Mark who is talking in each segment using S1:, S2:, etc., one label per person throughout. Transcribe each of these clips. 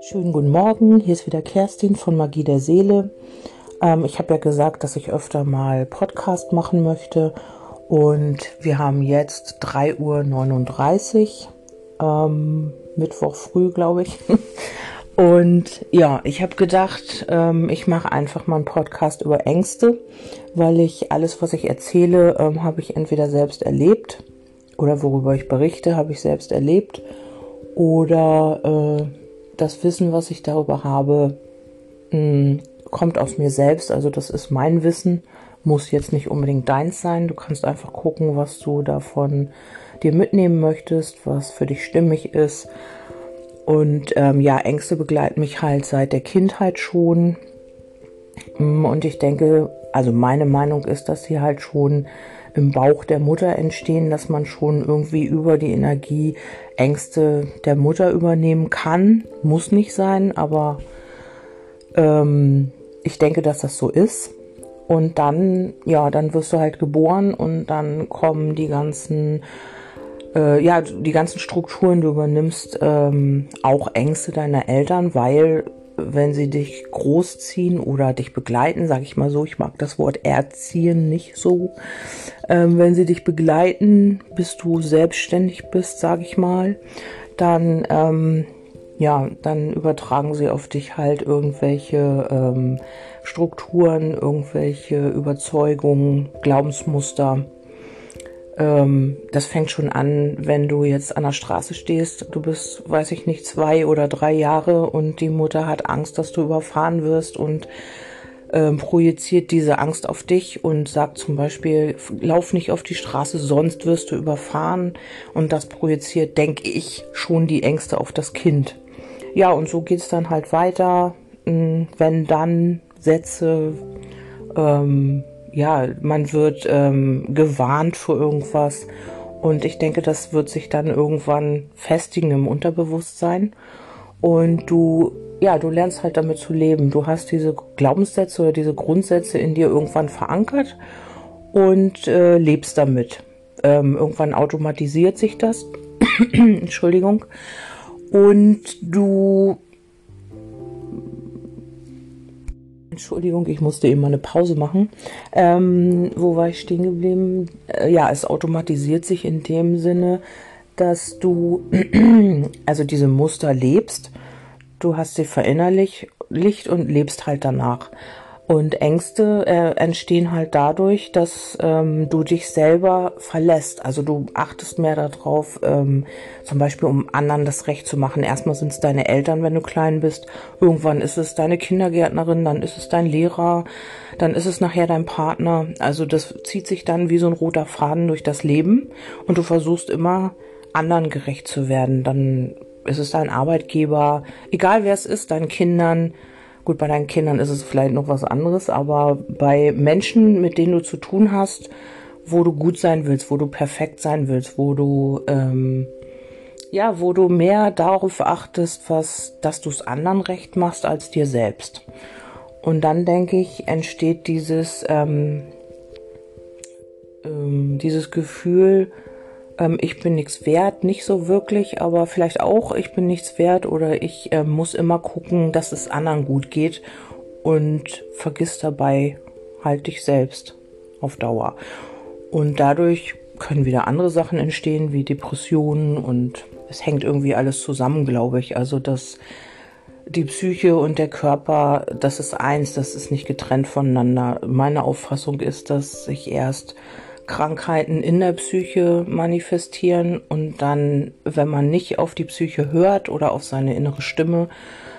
S1: Schönen guten Morgen, hier ist wieder Kerstin von Magie der Seele. Ähm, ich habe ja gesagt, dass ich öfter mal Podcast machen möchte und wir haben jetzt 3.39 Uhr, ähm, Mittwoch früh, glaube ich. Und ja, ich habe gedacht, ähm, ich mache einfach mal einen Podcast über Ängste, weil ich alles, was ich erzähle, ähm, habe ich entweder selbst erlebt oder worüber ich berichte, habe ich selbst erlebt oder äh, das Wissen, was ich darüber habe, mh, hm, kommt aus mir selbst. Also das ist mein Wissen, muss jetzt nicht unbedingt deins sein. Du kannst einfach gucken, was du davon dir mitnehmen möchtest, was für dich stimmig ist und ähm, ja, Ängste begleiten mich halt seit der Kindheit schon. Mm, und ich denke, also meine Meinung ist, dass sie halt schon im Bauch der Mutter entstehen, dass man schon irgendwie über die Energie Ängste der Mutter übernehmen kann. Muss nicht sein, aber ähm, ich denke, dass das so ist. Und dann, ja, dann wirst du halt geboren und dann kommen die ganzen äh, ja, die ganzen Strukturen, du übernimmst ähm, auch Ängste deiner Eltern, weil wenn sie dich großziehen oder dich begleiten, sage ich mal so, ich mag das Wort erziehen nicht so, ähm, wenn sie dich begleiten, bis du selbstständig bist, sage ich mal, dann ähm, ja, dann übertragen sie auf dich halt irgendwelche ähm, Strukturen, irgendwelche Überzeugungen, Glaubensmuster ähm, das fängt schon an, wenn du jetzt an der Straße stehst. Du bist, weiß ich nicht, zwei oder drei Jahre und die Mutter hat Angst, dass du überfahren wirst und ähm, projiziert diese Angst auf dich und sagt zum Beispiel, lauf nicht auf die Straße, sonst wirst du überfahren. Und das projiziert, denke ich, schon die Ängste auf das Kind. Ja, und so geht's dann halt weiter. Hm, wenn dann Sätze, ähm, ja, man wird ähm, gewarnt vor irgendwas. Und ich denke, das wird sich dann irgendwann festigen im Unterbewusstsein. Und du, ja, du lernst halt damit zu leben. Du hast diese Glaubenssätze oder diese Grundsätze in dir irgendwann verankert und äh, lebst damit. Ähm, irgendwann automatisiert sich das. Entschuldigung. Und du Entschuldigung, ich musste eben mal eine Pause machen. Ähm, wo war ich stehen geblieben? Äh, ja, es automatisiert sich in dem Sinne, dass du also diese Muster lebst. Du hast sie verinnerlicht und lebst halt danach. Und Ängste äh, entstehen halt dadurch, dass ähm, du dich selber verlässt. Also du achtest mehr darauf, ähm, zum Beispiel um anderen das Recht zu machen. Erstmal sind es deine Eltern, wenn du klein bist. Irgendwann ist es deine Kindergärtnerin, dann ist es dein Lehrer, dann ist es nachher dein Partner. Also das zieht sich dann wie so ein roter Faden durch das Leben und du versuchst immer anderen gerecht zu werden. Dann ist es dein Arbeitgeber, egal wer es ist, deinen Kindern Gut, bei deinen Kindern ist es vielleicht noch was anderes, aber bei Menschen, mit denen du zu tun hast, wo du gut sein willst, wo du perfekt sein willst, wo du ähm, ja, wo du mehr darauf achtest, was, dass du es anderen recht machst als dir selbst. Und dann denke ich, entsteht dieses ähm, ähm, dieses Gefühl, ähm, ich bin nichts wert, nicht so wirklich, aber vielleicht auch, ich bin nichts wert oder ich äh, muss immer gucken, dass es anderen gut geht und vergiss dabei halt dich selbst auf Dauer. Und dadurch können wieder andere Sachen entstehen, wie Depressionen und es hängt irgendwie alles zusammen, glaube ich. Also dass die Psyche und der Körper, das ist eins, das ist nicht getrennt voneinander. Meine Auffassung ist, dass sich erst Krankheiten in der Psyche manifestieren und dann, wenn man nicht auf die Psyche hört oder auf seine innere Stimme,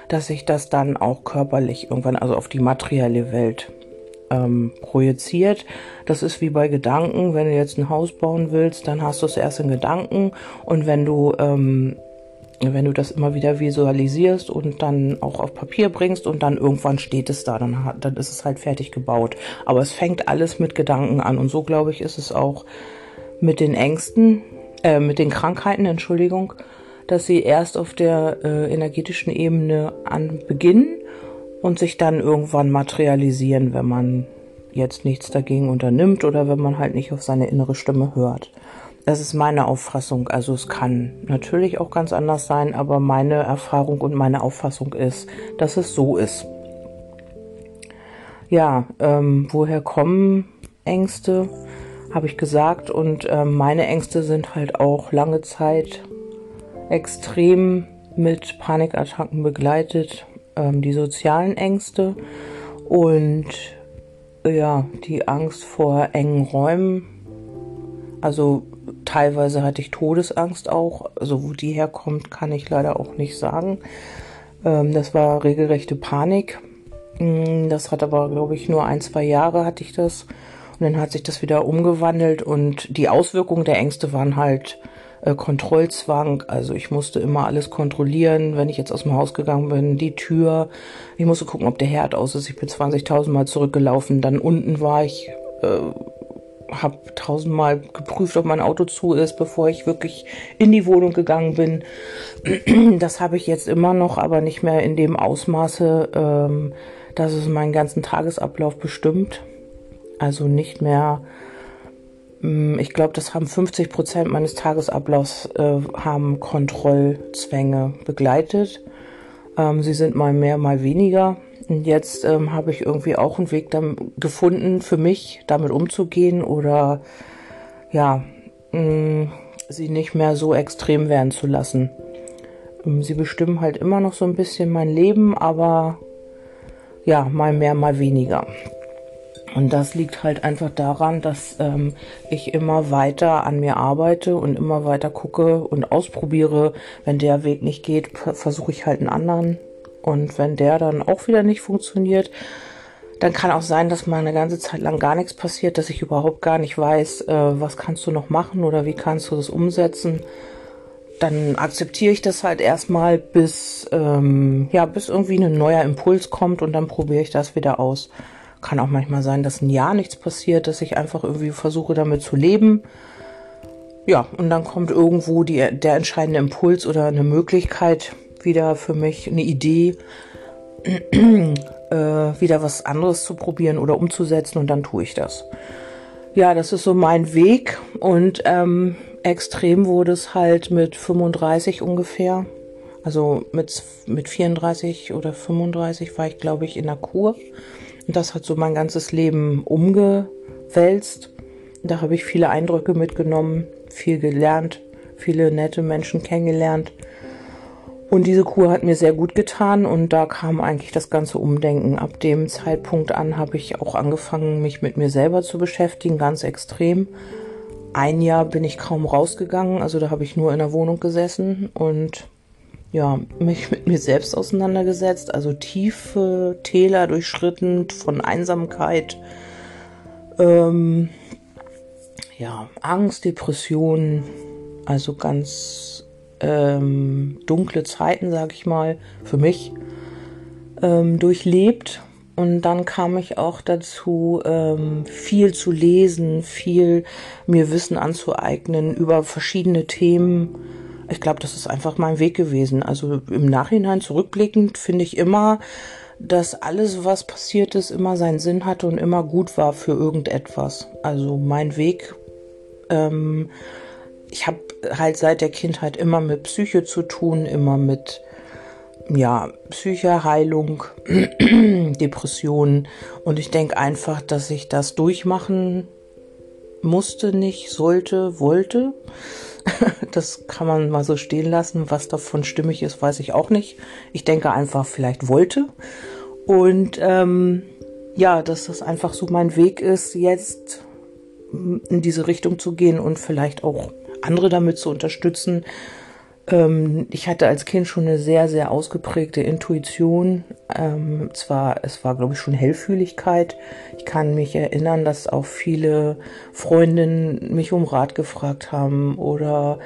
S1: dass sich das dann auch körperlich irgendwann, also auf die materielle Welt ähm, projiziert. Das ist wie bei Gedanken. Wenn du jetzt ein Haus bauen willst, dann hast du es erst in Gedanken und wenn du ähm, wenn du das immer wieder visualisierst und dann auch auf Papier bringst und dann irgendwann steht es da, dann, dann ist es halt fertig gebaut. Aber es fängt alles mit Gedanken an und so glaube ich ist es auch mit den Ängsten, äh, mit den Krankheiten, Entschuldigung, dass sie erst auf der äh, energetischen Ebene an beginnen und sich dann irgendwann materialisieren, wenn man jetzt nichts dagegen unternimmt oder wenn man halt nicht auf seine innere Stimme hört. Das ist meine Auffassung. Also es kann natürlich auch ganz anders sein, aber meine Erfahrung und meine Auffassung ist, dass es so ist. Ja, ähm, woher kommen Ängste? Habe ich gesagt. Und ähm, meine Ängste sind halt auch lange Zeit extrem mit Panikattacken begleitet. Ähm, die sozialen Ängste und ja, die Angst vor engen Räumen. Also teilweise hatte ich Todesangst auch. Also wo die herkommt, kann ich leider auch nicht sagen. Ähm, das war regelrechte Panik. Mm, das hat aber, glaube ich, nur ein, zwei Jahre hatte ich das. Und dann hat sich das wieder umgewandelt und die Auswirkungen der Ängste waren halt äh, Kontrollzwang. Also ich musste immer alles kontrollieren, wenn ich jetzt aus dem Haus gegangen bin, die Tür. Ich musste gucken, ob der Herd aus ist. Ich bin 20.000 Mal zurückgelaufen. Dann unten war ich äh, habe tausendmal geprüft, ob mein Auto zu ist, bevor ich wirklich in die Wohnung gegangen bin. Das habe ich jetzt immer noch, aber nicht mehr in dem Ausmaße, ähm, dass es meinen ganzen Tagesablauf bestimmt. Also nicht mehr, ähm, ich glaube, das haben 50 Prozent meines Tagesablaufs äh, haben Kontrollzwänge begleitet. Ähm, sie sind mal mehr, mal weniger. Und jetzt ähm, habe ich irgendwie auch einen Weg gefunden, für mich damit umzugehen oder ja, mh, mm, sie nicht mehr so extrem werden zu lassen. Ähm, sie bestimmen halt immer noch so ein bisschen mein Leben, aber ja, mal mehr, mal weniger. Und das liegt halt einfach daran, dass ähm, ich immer weiter an mir arbeite und immer weiter gucke und ausprobiere. Wenn der Weg nicht geht, versuche ich halt einen anderen und wenn der dann auch wieder nicht funktioniert, dann kann auch sein, dass mal eine ganze Zeit lang gar nichts passiert, dass ich überhaupt gar nicht weiß, äh, was kannst du noch machen oder wie kannst du das umsetzen. Dann akzeptiere ich das halt erstmal, bis, ähm, ja, bis irgendwie ein neuer Impuls kommt und dann probiere ich das wieder aus. Kann auch manchmal sein, dass ein Jahr nichts passiert, dass ich einfach irgendwie versuche damit zu leben. Ja, und dann kommt irgendwo die, der entscheidende Impuls oder eine Möglichkeit, wieder für mich eine Idee, äh, wieder was anderes zu probieren oder umzusetzen und dann tue ich das. Ja, das ist so mein Weg und ähm, extrem wurde es halt mit 35 ungefähr. Also mit, mit 34 oder 35 war ich, glaube ich, in der Kur. Und das hat so mein ganzes Leben umgewälzt. Da habe ich viele Eindrücke mitgenommen, viel gelernt, viele nette Menschen kennengelernt. Und diese Kur hat mir sehr gut getan und da kam eigentlich das ganze Umdenken. Ab dem Zeitpunkt an habe ich auch angefangen, mich mit mir selber zu beschäftigen, ganz extrem. Ein Jahr bin ich kaum rausgegangen, also da habe ich nur in der Wohnung gesessen und ja, mich mit mir selbst auseinandergesetzt, also tiefe Täler durchschritten von Einsamkeit, ähm, ja, Angst, Depressionen, also ganz ähm, dunkle Zeiten, sage ich mal, für mich ähm, durchlebt. Und dann kam ich auch dazu, ähm, viel zu lesen, viel mir Wissen anzueignen über verschiedene Themen. Ich glaube, das ist einfach mein Weg gewesen. Also im Nachhinein zurückblickend finde ich immer, dass alles, was passiert ist, immer seinen Sinn hatte und immer gut war für irgendetwas. Also mein Weg ähm, ich habe halt seit der Kindheit immer mit Psyche zu tun, immer mit ja, Psycheheilung, Depressionen. Und ich denke einfach, dass ich das durchmachen musste, nicht sollte, wollte. Das kann man mal so stehen lassen. Was davon stimmig ist, weiß ich auch nicht. Ich denke einfach, vielleicht wollte. Und ähm, ja, dass das einfach so mein Weg ist, jetzt in diese Richtung zu gehen und vielleicht auch andere damit zu unterstützen. Ähm, ich hatte als Kind schon eine sehr, sehr ausgeprägte Intuition. Ähm, zwar, es war, glaube ich, schon Hellfühligkeit. Ich kann mich erinnern, dass auch viele Freundinnen mich um Rat gefragt haben oder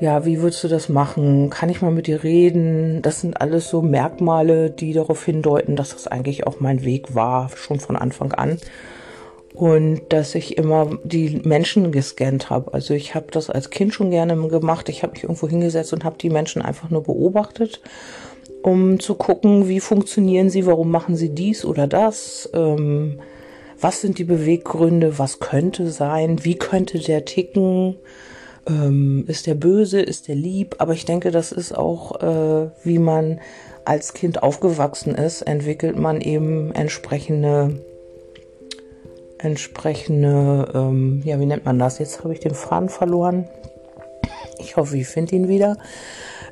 S1: ja, wie würdest du das machen? Kann ich mal mit dir reden? Das sind alles so Merkmale, die darauf hindeuten, dass das eigentlich auch mein Weg war, schon von Anfang an und dass ich immer die Menschen gescannt habe. Also ich habe das als Kind schon gerne gemacht. Ich habe mich irgendwo hingesetzt und habe die Menschen einfach nur beobachtet, um zu gucken, wie funktionieren sie, warum machen sie dies oder das, ähm, was sind die Beweggründe, was könnte sein, wie könnte der ticken. Ähm, ist der böse, ist der lieb? Aber ich denke, das ist auch, äh, wie man als Kind aufgewachsen ist, entwickelt man eben entsprechende entsprechende, ähm, ja, wie nennt man das? Jetzt habe ich den Faden verloren. Ich hoffe, ich finde ihn wieder.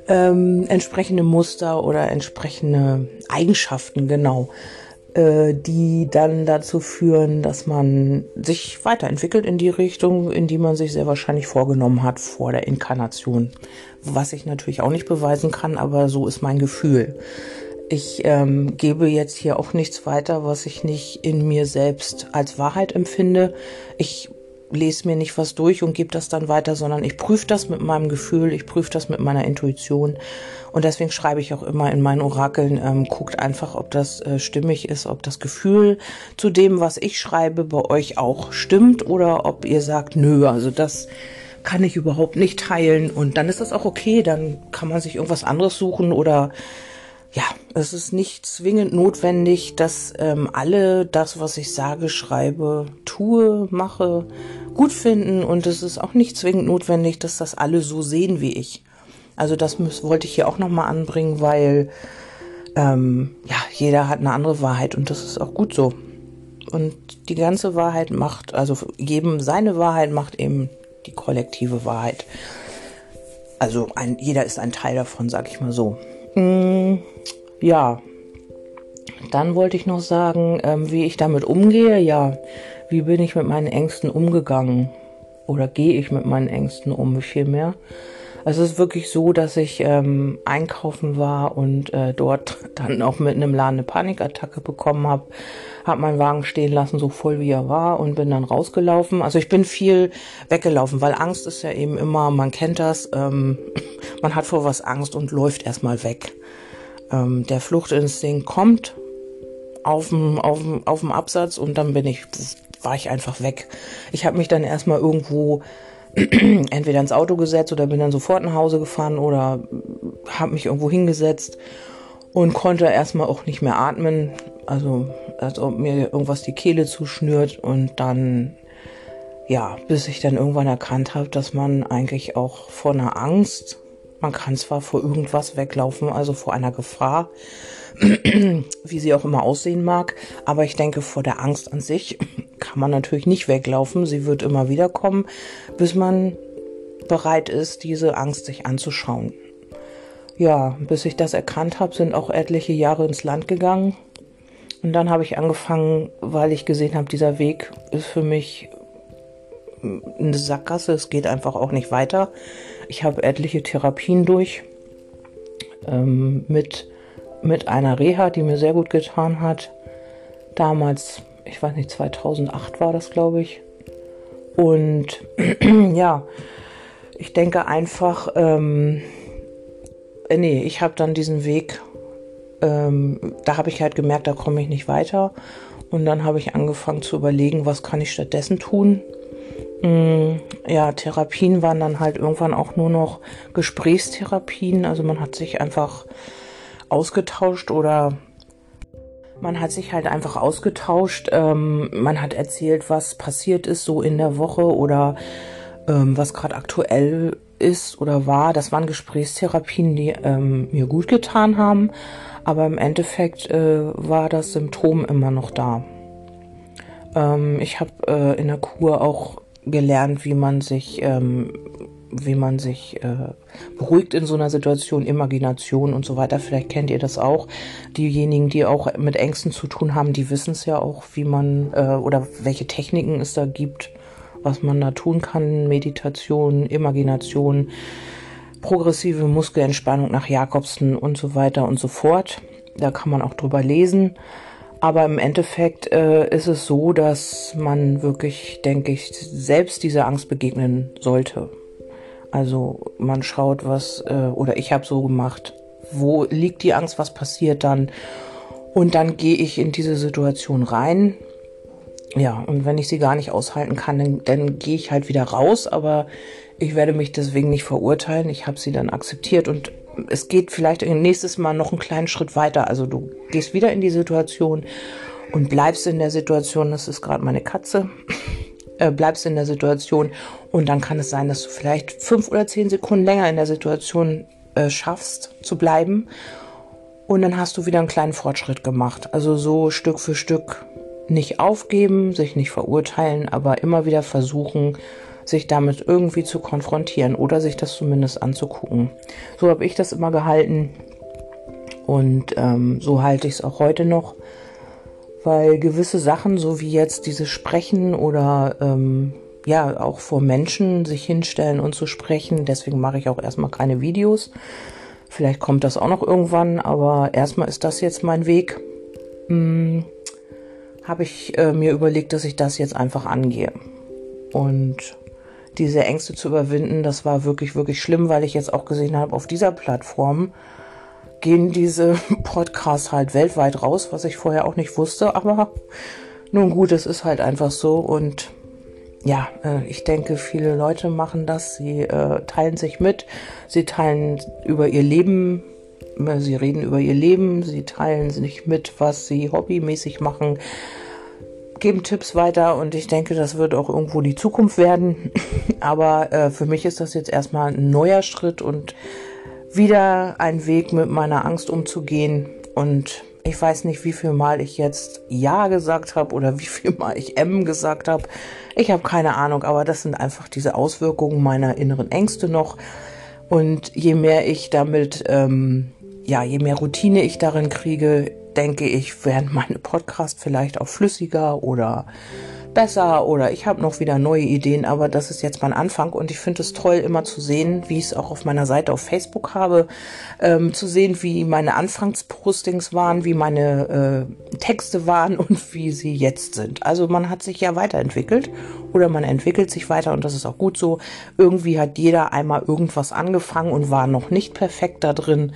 S1: Ähm, entsprechende Muster oder entsprechende Eigenschaften, genau, äh, die dann dazu führen, dass man sich weiterentwickelt in die Richtung, in die man sich sehr wahrscheinlich vorgenommen hat vor der Inkarnation. Was ich natürlich auch nicht beweisen kann, aber so ist mein Gefühl. Ich ähm, gebe jetzt hier auch nichts weiter, was ich nicht in mir selbst als Wahrheit empfinde. Ich lese mir nicht was durch und gebe das dann weiter, sondern ich prüfe das mit meinem Gefühl, ich prüfe das mit meiner Intuition. Und deswegen schreibe ich auch immer in meinen Orakeln, ähm, guckt einfach, ob das äh, stimmig ist, ob das Gefühl zu dem, was ich schreibe, bei euch auch stimmt oder ob ihr sagt, nö, also das kann ich überhaupt nicht teilen. Und dann ist das auch okay, dann kann man sich irgendwas anderes suchen oder ja, es ist nicht zwingend notwendig, dass ähm, alle das, was ich sage, schreibe, tue, mache, gut finden. Und es ist auch nicht zwingend notwendig, dass das alle so sehen wie ich. Also das muss, wollte ich hier auch nochmal anbringen, weil ähm, ja, jeder hat eine andere Wahrheit und das ist auch gut so. Und die ganze Wahrheit macht, also jedem seine Wahrheit macht eben die kollektive Wahrheit. Also ein, jeder ist ein Teil davon, sag ich mal so. Mm, ja, dann wollte ich noch sagen, ähm, wie ich damit umgehe. Ja, wie bin ich mit meinen Ängsten umgegangen? Oder gehe ich mit meinen Ängsten um, vielmehr? Es ist wirklich so, dass ich ähm, einkaufen war und äh, dort dann auch mit einem Laden eine Panikattacke bekommen habe. Habe meinen Wagen stehen lassen, so voll wie er war und bin dann rausgelaufen. Also ich bin viel weggelaufen, weil Angst ist ja eben immer, man kennt das, ähm, man hat vor was Angst und läuft erstmal weg. Ähm, der Fluchtinstinkt kommt auf dem, Absatz und dann bin ich, war ich einfach weg. Ich habe mich dann erstmal irgendwo entweder ins Auto gesetzt oder bin dann sofort nach Hause gefahren oder habe mich irgendwo hingesetzt und konnte erstmal auch nicht mehr atmen. Also als ob mir irgendwas die Kehle zuschnürt und dann ja, bis ich dann irgendwann erkannt habe, dass man eigentlich auch vor einer Angst man kann zwar vor irgendwas weglaufen, also vor einer Gefahr, wie sie auch immer aussehen mag, aber ich denke, vor der Angst an sich kann man natürlich nicht weglaufen. Sie wird immer wieder kommen, bis man bereit ist, diese Angst sich anzuschauen. Ja, bis ich das erkannt habe, sind auch etliche Jahre ins Land gegangen. Und dann habe ich angefangen, weil ich gesehen habe, dieser Weg ist für mich eine Sackgasse, es geht einfach auch nicht weiter. Ich habe etliche Therapien durch ähm, mit, mit einer Reha, die mir sehr gut getan hat. Damals, ich weiß nicht, 2008 war das, glaube ich. Und ja, ich denke einfach, ähm, äh, nee, ich habe dann diesen Weg, ähm, da habe ich halt gemerkt, da komme ich nicht weiter. Und dann habe ich angefangen zu überlegen, was kann ich stattdessen tun. Mm, ja, Therapien waren dann halt irgendwann auch nur noch Gesprächstherapien. Also man hat sich einfach ausgetauscht oder man hat sich halt einfach ausgetauscht. Ähm, man hat erzählt, was passiert ist so in der Woche oder ähm, was gerade aktuell ist oder war. Das waren Gesprächstherapien, die ähm, mir gut getan haben. Aber im Endeffekt äh, war das Symptom immer noch da. Ähm, ich habe äh, in der Kur auch gelernt, wie man sich, ähm, wie man sich äh, beruhigt in so einer Situation, Imagination und so weiter. Vielleicht kennt ihr das auch. Diejenigen, die auch mit Ängsten zu tun haben, die wissen es ja auch, wie man äh, oder welche Techniken es da gibt, was man da tun kann. Meditation, Imagination, progressive Muskelentspannung nach Jakobsen und so weiter und so fort. Da kann man auch drüber lesen. Aber im Endeffekt äh, ist es so, dass man wirklich, denke ich, selbst dieser Angst begegnen sollte. Also man schaut, was, äh, oder ich habe so gemacht, wo liegt die Angst, was passiert dann. Und dann gehe ich in diese Situation rein. Ja, und wenn ich sie gar nicht aushalten kann, dann, dann gehe ich halt wieder raus. Aber ich werde mich deswegen nicht verurteilen. Ich habe sie dann akzeptiert und es geht vielleicht nächstes Mal noch einen kleinen Schritt weiter. Also du gehst wieder in die Situation und bleibst in der Situation, das ist gerade meine Katze, äh, bleibst in der Situation und dann kann es sein, dass du vielleicht fünf oder zehn Sekunden länger in der Situation äh, schaffst zu bleiben und dann hast du wieder einen kleinen Fortschritt gemacht. Also so Stück für Stück nicht aufgeben, sich nicht verurteilen, aber immer wieder versuchen, sich damit irgendwie zu konfrontieren oder sich das zumindest anzugucken. So habe ich das immer gehalten und ähm, so halte ich es auch heute noch, weil gewisse Sachen, so wie jetzt dieses Sprechen oder ähm, ja auch vor Menschen sich hinstellen und zu sprechen, deswegen mache ich auch erstmal keine Videos. Vielleicht kommt das auch noch irgendwann, aber erstmal ist das jetzt mein Weg. Hm, habe ich äh, mir überlegt, dass ich das jetzt einfach angehe. Und diese Ängste zu überwinden, das war wirklich, wirklich schlimm, weil ich jetzt auch gesehen habe, auf dieser Plattform gehen diese Podcasts halt weltweit raus, was ich vorher auch nicht wusste. Aber nun gut, es ist halt einfach so. Und ja, äh, ich denke, viele Leute machen das. Sie äh, teilen sich mit. Sie teilen über ihr Leben. Sie reden über ihr Leben. Sie teilen sich mit, was sie hobbymäßig machen geben Tipps weiter und ich denke, das wird auch irgendwo die Zukunft werden. Aber äh, für mich ist das jetzt erstmal ein neuer Schritt und wieder ein Weg mit meiner Angst umzugehen. Und ich weiß nicht, wie viel Mal ich jetzt Ja gesagt habe oder wie viel Mal ich M gesagt habe. Ich habe keine Ahnung, aber das sind einfach diese Auswirkungen meiner inneren Ängste noch. Und je mehr ich damit, ähm, ja, je mehr Routine ich darin kriege, denke ich, werden meine Podcasts vielleicht auch flüssiger oder besser oder ich habe noch wieder neue Ideen, aber das ist jetzt mein Anfang und ich finde es toll, immer zu sehen, wie ich es auch auf meiner Seite auf Facebook habe, ähm, zu sehen, wie meine Anfangspostings waren, wie meine äh, Texte waren und wie sie jetzt sind. Also man hat sich ja weiterentwickelt oder man entwickelt sich weiter und das ist auch gut so. Irgendwie hat jeder einmal irgendwas angefangen und war noch nicht perfekt da drin.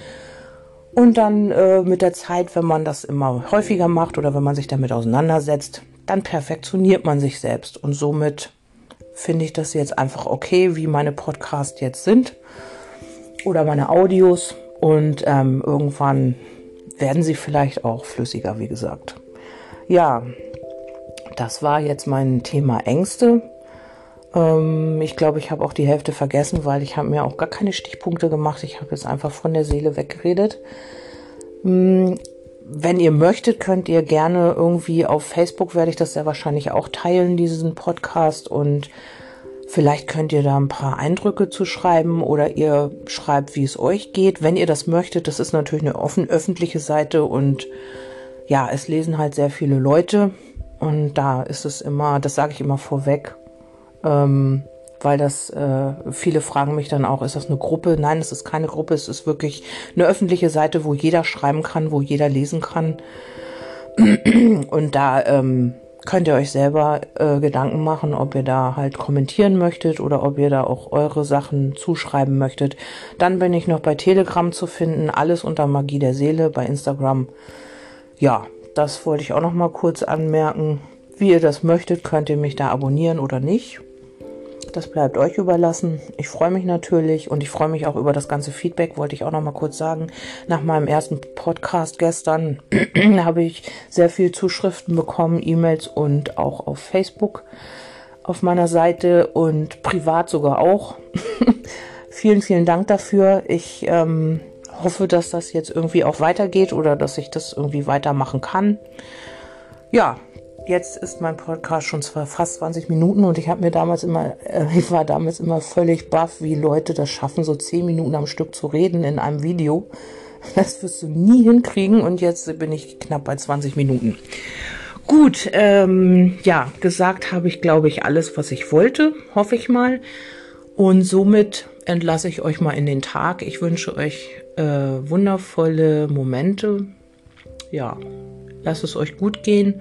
S1: Und dann äh, mit der Zeit, wenn man das immer häufiger macht oder wenn man sich damit auseinandersetzt, dann perfektioniert man sich selbst. Und somit finde ich das jetzt einfach okay, wie meine Podcasts jetzt sind oder meine Audios. Und ähm, irgendwann werden sie vielleicht auch flüssiger, wie gesagt. Ja, das war jetzt mein Thema Ängste. Ähm, ich glaube, ich habe auch die Hälfte vergessen, weil ich habe mir auch gar keine Stichpunkte gemacht. Ich habe jetzt einfach von der Seele weggeredet. Ähm, wenn ihr möchtet, könnt ihr gerne irgendwie auf Facebook werde ich das sehr wahrscheinlich auch teilen, diesen Podcast und Vielleicht könnt ihr da ein paar Eindrücke zu schreiben oder ihr schreibt, wie es euch geht, wenn ihr das möchtet. Das ist natürlich eine offen öffentliche Seite und ja, es lesen halt sehr viele Leute und da ist es immer, das sage ich immer vorweg, ähm, weil das äh, viele fragen mich dann auch, ist das eine Gruppe? Nein, es ist keine Gruppe, es ist wirklich eine öffentliche Seite, wo jeder schreiben kann, wo jeder lesen kann. Und da ähm, könnt ihr euch selber äh, Gedanken machen, ob ihr da halt kommentieren möchtet oder ob ihr da auch eure Sachen zuschreiben möchtet. Dann bin ich noch bei Telegram zu finden, alles unter Magie der Seele bei Instagram. Ja, das wollte ich auch noch mal kurz anmerken. Wie ihr das möchtet, könnt ihr mich da abonnieren oder nicht. Das bleibt euch überlassen. Ich freue mich natürlich und ich freue mich auch über das ganze Feedback, wollte ich auch noch mal kurz sagen. Nach meinem ersten Podcast gestern habe ich sehr viel Zuschriften bekommen, E-Mails und auch auf Facebook auf meiner Seite und privat sogar auch. vielen, vielen Dank dafür. Ich ähm, hoffe, dass das jetzt irgendwie auch weitergeht oder dass ich das irgendwie weitermachen kann. Ja, Jetzt ist mein Podcast schon zwar fast 20 Minuten und ich habe mir damals immer, äh, ich war damals immer völlig baff, wie Leute das schaffen, so 10 Minuten am Stück zu reden in einem Video. Das wirst du nie hinkriegen und jetzt bin ich knapp bei 20 Minuten. Gut, ähm, ja, gesagt habe ich, glaube ich, alles, was ich wollte, hoffe ich mal. Und somit entlasse ich euch mal in den Tag. Ich wünsche euch äh, wundervolle Momente. Ja, lasst es euch gut gehen